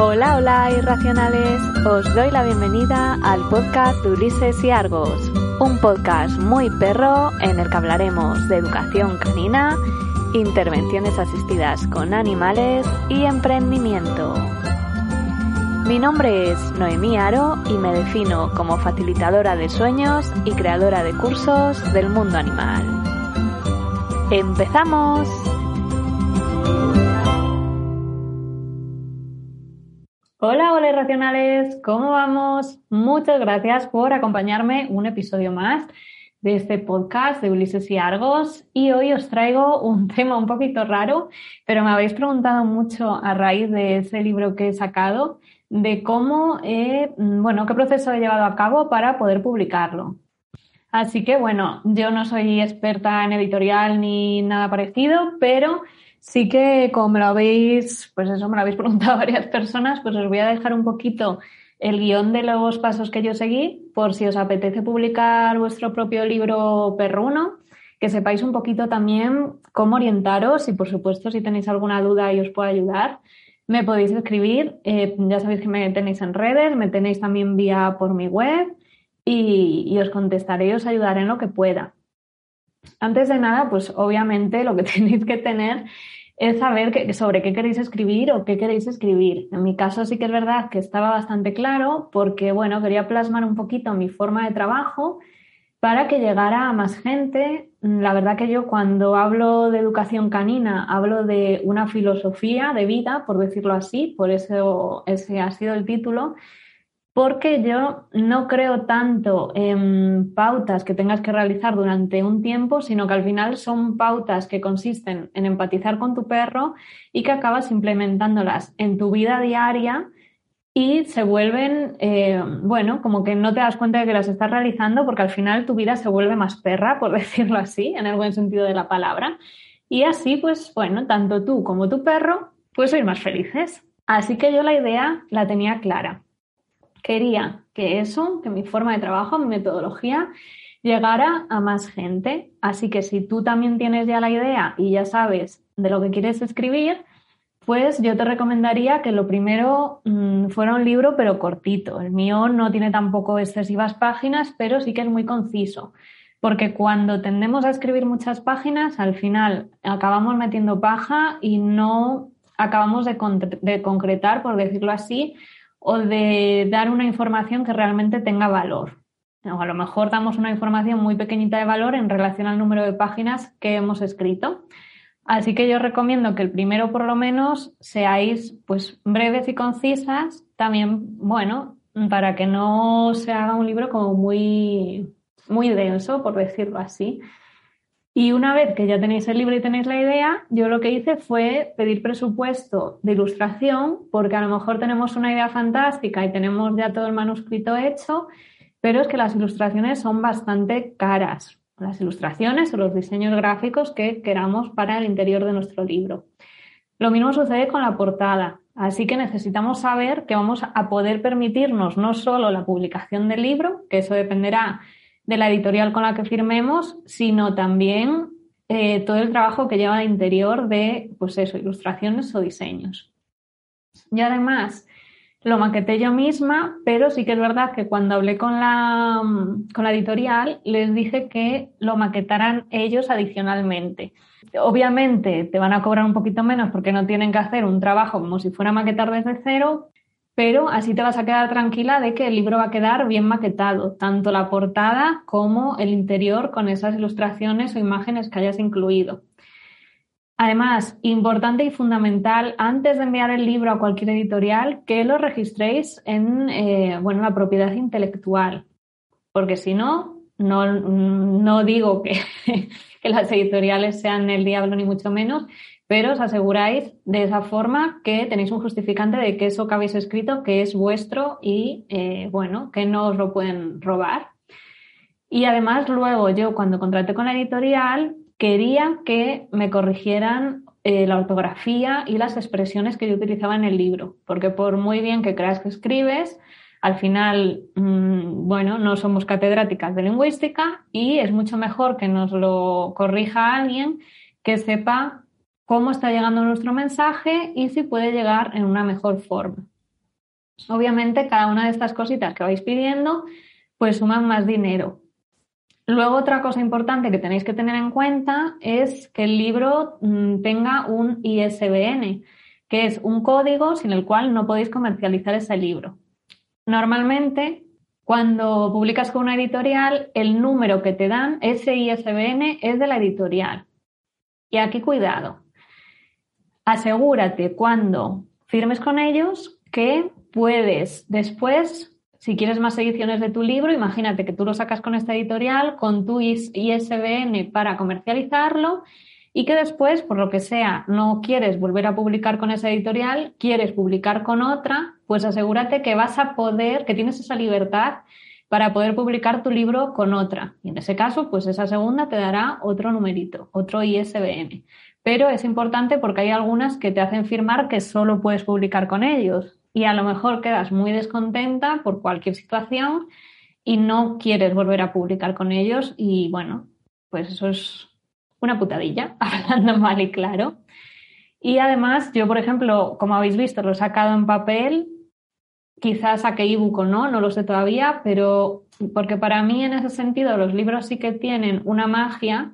Hola, hola, irracionales. Os doy la bienvenida al podcast de Ulises y Argos, un podcast muy perro en el que hablaremos de educación canina, intervenciones asistidas con animales y emprendimiento. Mi nombre es Noemí Aro y me defino como facilitadora de sueños y creadora de cursos del mundo animal. ¡Empezamos! Hola, hola irracionales, ¿cómo vamos? Muchas gracias por acompañarme un episodio más de este podcast de Ulises y Argos y hoy os traigo un tema un poquito raro, pero me habéis preguntado mucho a raíz de ese libro que he sacado de cómo, bueno, qué proceso he llevado a cabo para poder publicarlo. Así que bueno, yo no soy experta en editorial ni nada parecido, pero Sí que, como me lo habéis, pues eso me lo habéis preguntado varias personas, pues os voy a dejar un poquito el guion de los pasos que yo seguí, por si os apetece publicar vuestro propio libro perruno, que sepáis un poquito también cómo orientaros y, por supuesto, si tenéis alguna duda y os puedo ayudar, me podéis escribir. Eh, ya sabéis que me tenéis en redes, me tenéis también vía por mi web y, y os contestaré y os ayudaré en lo que pueda. Antes de nada, pues obviamente lo que tenéis que tener es saber sobre qué queréis escribir o qué queréis escribir. En mi caso sí que es verdad que estaba bastante claro porque, bueno, quería plasmar un poquito mi forma de trabajo para que llegara a más gente. La verdad que yo cuando hablo de educación canina hablo de una filosofía de vida, por decirlo así, por eso ese ha sido el título, porque yo no creo tanto en pautas que tengas que realizar durante un tiempo, sino que al final son pautas que consisten en empatizar con tu perro y que acabas implementándolas en tu vida diaria y se vuelven, eh, bueno, como que no te das cuenta de que las estás realizando porque al final tu vida se vuelve más perra, por decirlo así, en el buen sentido de la palabra. Y así, pues, bueno, tanto tú como tu perro, pues sois más felices. Así que yo la idea la tenía clara quería que eso, que mi forma de trabajo, mi metodología, llegara a más gente. Así que si tú también tienes ya la idea y ya sabes de lo que quieres escribir, pues yo te recomendaría que lo primero mm, fuera un libro, pero cortito. El mío no tiene tampoco excesivas páginas, pero sí que es muy conciso. Porque cuando tendemos a escribir muchas páginas, al final acabamos metiendo paja y no acabamos de, de concretar, por decirlo así, o de dar una información que realmente tenga valor. O a lo mejor damos una información muy pequeñita de valor en relación al número de páginas que hemos escrito. Así que yo recomiendo que el primero por lo menos seáis pues breves y concisas, también, bueno, para que no se haga un libro como muy, muy denso, por decirlo así. Y una vez que ya tenéis el libro y tenéis la idea, yo lo que hice fue pedir presupuesto de ilustración, porque a lo mejor tenemos una idea fantástica y tenemos ya todo el manuscrito hecho, pero es que las ilustraciones son bastante caras, las ilustraciones o los diseños gráficos que queramos para el interior de nuestro libro. Lo mismo sucede con la portada, así que necesitamos saber que vamos a poder permitirnos no solo la publicación del libro, que eso dependerá de la editorial con la que firmemos, sino también eh, todo el trabajo que lleva al interior de, pues eso, ilustraciones o diseños. Y además, lo maqueté yo misma, pero sí que es verdad que cuando hablé con la, con la editorial les dije que lo maquetaran ellos adicionalmente. Obviamente te van a cobrar un poquito menos porque no tienen que hacer un trabajo como si fuera maquetar desde cero, pero así te vas a quedar tranquila de que el libro va a quedar bien maquetado, tanto la portada como el interior con esas ilustraciones o imágenes que hayas incluido. Además, importante y fundamental, antes de enviar el libro a cualquier editorial, que lo registréis en eh, bueno, la propiedad intelectual, porque si no, no, digo que, que las editoriales sean el diablo ni mucho menos, pero os aseguráis de esa forma que tenéis un justificante de que eso que habéis escrito que es vuestro y, eh, bueno, que no os lo pueden robar. Y además luego yo cuando contraté con la editorial quería que me corrigieran eh, la ortografía y las expresiones que yo utilizaba en el libro, porque por muy bien que creas que escribes, al final, mm, bueno, no somos catedráticas de lingüística y es mucho mejor que nos lo corrija alguien que sepa cómo está llegando nuestro mensaje y si puede llegar en una mejor forma. Obviamente, cada una de estas cositas que vais pidiendo, pues suman más dinero. Luego, otra cosa importante que tenéis que tener en cuenta es que el libro mm, tenga un ISBN, que es un código sin el cual no podéis comercializar ese libro. Normalmente, cuando publicas con una editorial, el número que te dan, ese ISBN, es de la editorial. Y aquí cuidado. Asegúrate cuando firmes con ellos que puedes después si quieres más ediciones de tu libro, imagínate que tú lo sacas con esta editorial, con tu ISBN para comercializarlo y que después, por lo que sea, no quieres volver a publicar con esa editorial, quieres publicar con otra, pues asegúrate que vas a poder, que tienes esa libertad para poder publicar tu libro con otra. Y en ese caso, pues esa segunda te dará otro numerito, otro ISBN. Pero es importante porque hay algunas que te hacen firmar que solo puedes publicar con ellos y a lo mejor quedas muy descontenta por cualquier situación y no quieres volver a publicar con ellos y bueno, pues eso es una putadilla, hablando mal y claro. Y además, yo, por ejemplo, como habéis visto, lo he sacado en papel, quizás saqué ebook o no, no lo sé todavía, pero porque para mí en ese sentido los libros sí que tienen una magia.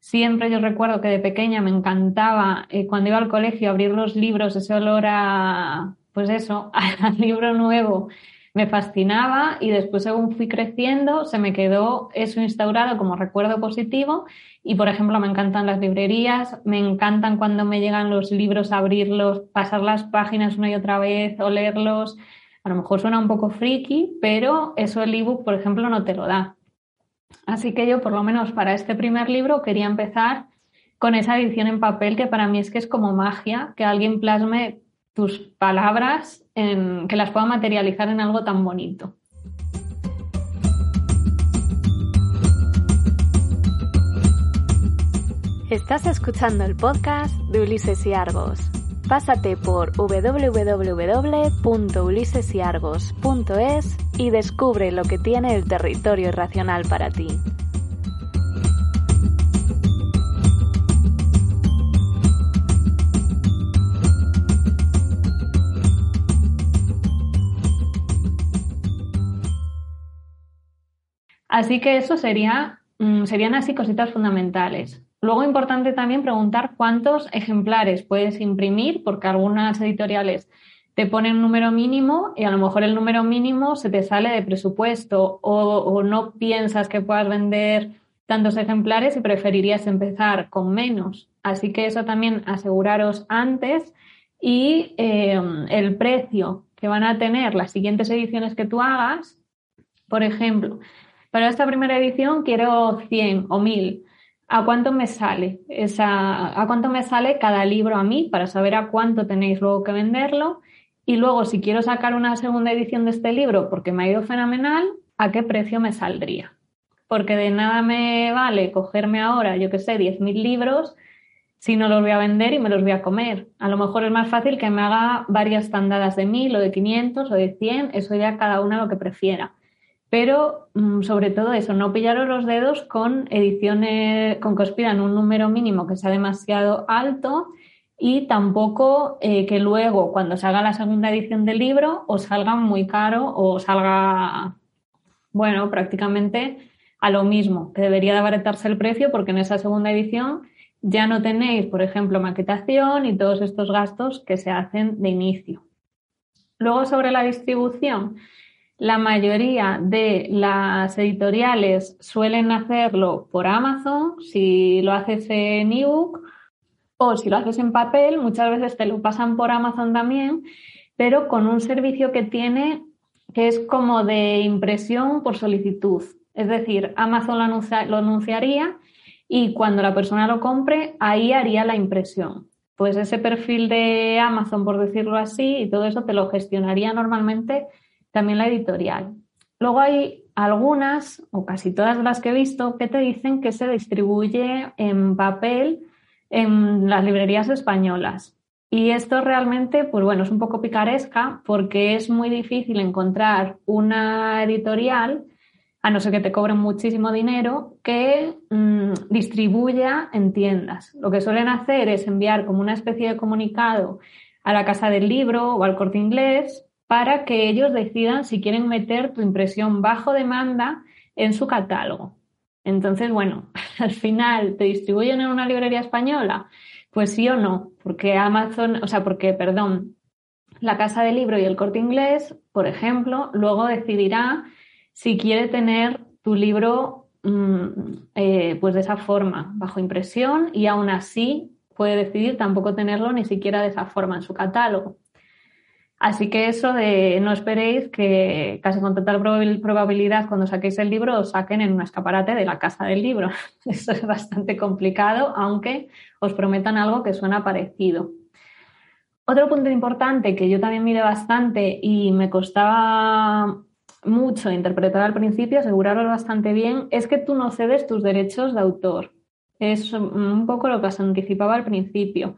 Siempre yo recuerdo que de pequeña me encantaba eh, cuando iba al colegio abrir los libros, ese olor a pues eso, al libro nuevo me fascinaba y después según fui creciendo se me quedó eso instaurado como recuerdo positivo y por ejemplo me encantan las librerías, me encantan cuando me llegan los libros abrirlos, pasar las páginas una y otra vez o leerlos. A lo mejor suena un poco friki, pero eso el ebook, por ejemplo, no te lo da. Así que yo, por lo menos para este primer libro, quería empezar con esa edición en papel que para mí es que es como magia, que alguien plasme tus palabras, en, que las pueda materializar en algo tan bonito. Estás escuchando el podcast de Ulises y Argos. Pásate por www.ulisesyargos.es y descubre lo que tiene el territorio irracional para ti. Así que eso sería, mm, serían así cositas fundamentales. Luego importante también preguntar cuántos ejemplares puedes imprimir, porque algunas editoriales te ponen un número mínimo y a lo mejor el número mínimo se te sale de presupuesto o, no piensas que puedas vender tantos ejemplares y preferirías empezar con menos. Así que eso también aseguraros antes y eh, el precio que van a tener las siguientes ediciones que tú hagas. Por ejemplo, para esta primera edición quiero 100 o 1000. ¿A cuánto me sale esa, a cuánto me sale cada libro a mí para saber a cuánto tenéis luego que venderlo? Y luego, si quiero sacar una segunda edición de este libro porque me ha ido fenomenal, ¿a qué precio me saldría? Porque de nada me vale cogerme ahora, yo que sé, 10.000 libros si no los voy a vender y me los voy a comer. A lo mejor es más fácil que me haga varias tandadas de 1.000 o de 500 o de 100, eso ya cada una lo que prefiera pero mm, sobre todo eso, no pillaros los dedos con ediciones, con que os pidan un número mínimo que sea demasiado alto y tampoco eh, que luego cuando salga la segunda edición del libro os salga muy caro o salga, bueno, prácticamente a lo mismo, que debería de abaratarse el precio porque en esa segunda edición ya no tenéis, por ejemplo, maquetación y todos estos gastos que se hacen de inicio. Luego sobre la distribución, la mayoría de las editoriales suelen hacerlo por Amazon, si lo haces en ebook o si lo haces en papel, muchas veces te lo pasan por Amazon también, pero con un servicio que tiene que es como de impresión por solicitud. Es decir, Amazon lo, lo anunciaría y cuando la persona lo compre, ahí haría la impresión. pues ese perfil de Amazon, por decirlo así, y todo eso te lo gestionaría normalmente también la editorial. Luego hay algunas, o casi todas las que he visto, que te dicen que se distribuye en papel en las librerías españolas. Y esto realmente, pues bueno, es un poco picaresca porque es muy difícil encontrar una editorial, a no ser que te cobren muchísimo dinero, que mm, distribuya en tiendas. Lo que suelen hacer es enviar como una especie de comunicado a la casa del libro o al corte inglés para que ellos decidan si quieren meter tu impresión bajo demanda en su catálogo. Entonces, bueno, al final te distribuyen en una librería española pues sí o no, porque Amazon, o sea, porque, perdón, la casa de libro y el corte inglés, por ejemplo, luego decidirá si quiere tener tu libro mm, eh, pues de esa forma, bajo impresión, y aún así puede decidir tampoco tenerlo ni siquiera de esa forma en su catálogo. Así que eso de no esperéis que casi con total probabilidad cuando saquéis el libro os saquen en un escaparate de la casa del libro. Eso es bastante complicado, aunque os prometan algo que suena parecido. Otro punto importante que yo también miré bastante y me costaba mucho interpretar al principio, asegurarlo bastante bien, es que tú no cedes tus derechos de autor. Es un poco lo que os anticipaba al principio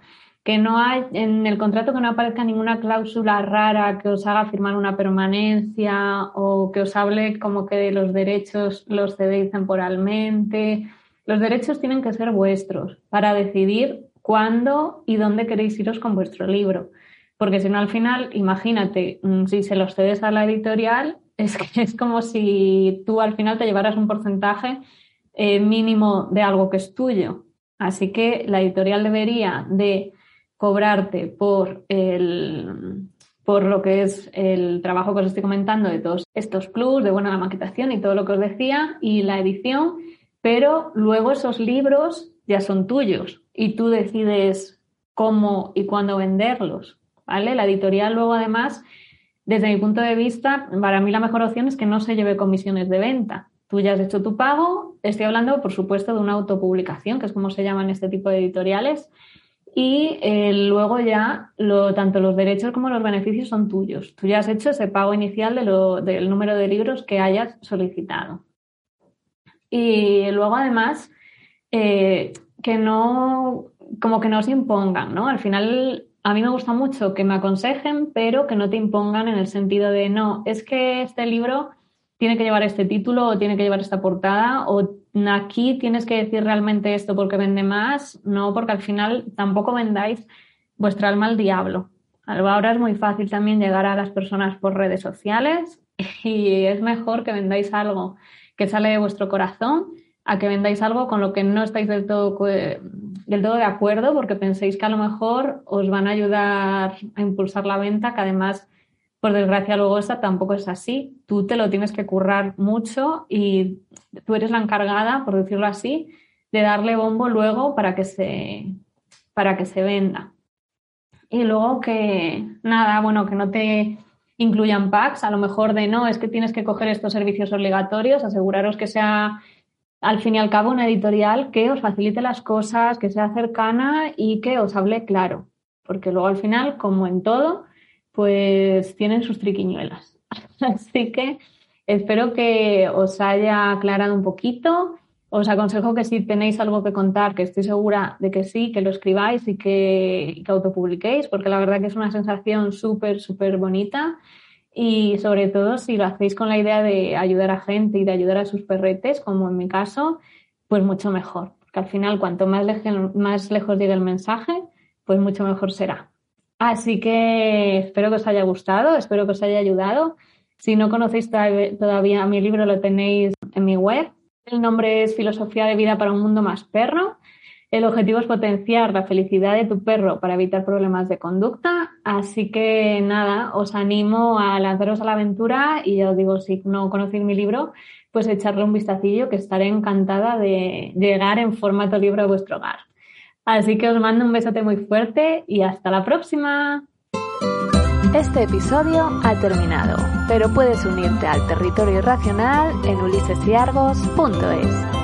que no hay en el contrato que no aparezca ninguna cláusula rara que os haga firmar una permanencia o que os hable como que los derechos los cedéis temporalmente. Los derechos tienen que ser vuestros para decidir cuándo y dónde queréis iros con vuestro libro. Porque si no, al final, imagínate, mm, si se los cedes a la editorial, es que es como si tú al final te llevaras un porcentaje eh, mínimo de algo que es tuyo. Así que la editorial debería de cobrarte por, el, por lo que es el trabajo que os estoy comentando de todos estos plus, de buena la maquetación y todo lo que os decía, y la edición, pero luego esos libros ya son tuyos y tú decides cómo y cuándo venderlos. ¿vale? La editorial luego además, desde mi punto de vista, para mí la mejor opción es que no se lleve comisiones de venta. Tú ya has hecho tu pago, estoy hablando por supuesto de una autopublicación, que es como se llaman este tipo de editoriales, y eh, luego ya lo, tanto los derechos como los beneficios son tuyos. Tú ya has hecho ese pago inicial del número de libros que hayas solicitado. Y luego además, eh, que no, como que no se impongan, ¿no? Al final, a mí me gusta mucho que me aconsejen, pero que no te impongan en el sentido de, no, es que este libro tiene que llevar este título o tiene que llevar esta portada o aquí tienes que decir realmente esto porque vende más, no, porque al final tampoco vendáis vuestra alma al diablo. Ahora es muy fácil también llegar a las personas por redes sociales y es mejor que vendáis algo que sale de vuestro corazón a que vendáis algo con lo que no estáis del todo, del todo de acuerdo porque penséis que a lo mejor os van a ayudar a impulsar la venta, que además por desgracia luego esta tampoco es así. Tú te lo tienes que currar mucho y tú eres la encargada, por decirlo así, de darle bombo luego para que se, para que se venda. Y luego que nada, bueno, que no te incluyan packs, a lo mejor de no, es que tienes que coger estos servicios obligatorios, aseguraros que sea al fin y al cabo una editorial que os facilite las cosas, que sea cercana y que os hable claro. Porque luego al final, como en todo, pues tienen sus triquiñuelas. Así que espero que os haya aclarado un poquito. Os aconsejo que si tenéis algo que contar, que estoy segura de que sí, que lo escribáis y que, que autopubliquéis, porque la verdad que es una sensación súper, súper bonita. Y sobre todo si lo hacéis con la idea de ayudar a gente y de ayudar a sus perretes, como en mi caso, pues mucho mejor. Porque al final, cuanto más, más lejos llegue el mensaje, pues mucho mejor será. Así que espero que os haya gustado, espero que os haya ayudado. Si no conocéis todavía mi libro, lo tenéis en mi web. El nombre es Filosofía de vida para un mundo más perro. El objetivo es potenciar la felicidad de tu perro para evitar problemas de conducta. Así que nada, os animo a lanzaros a la aventura y ya os digo, si no conocéis mi libro, pues echarle un vistacillo que estaré encantada de llegar en formato libro a vuestro hogar. Así que os mando un besote muy fuerte y hasta la próxima. Este episodio ha terminado, pero puedes unirte al territorio irracional en ulisesyargos.es.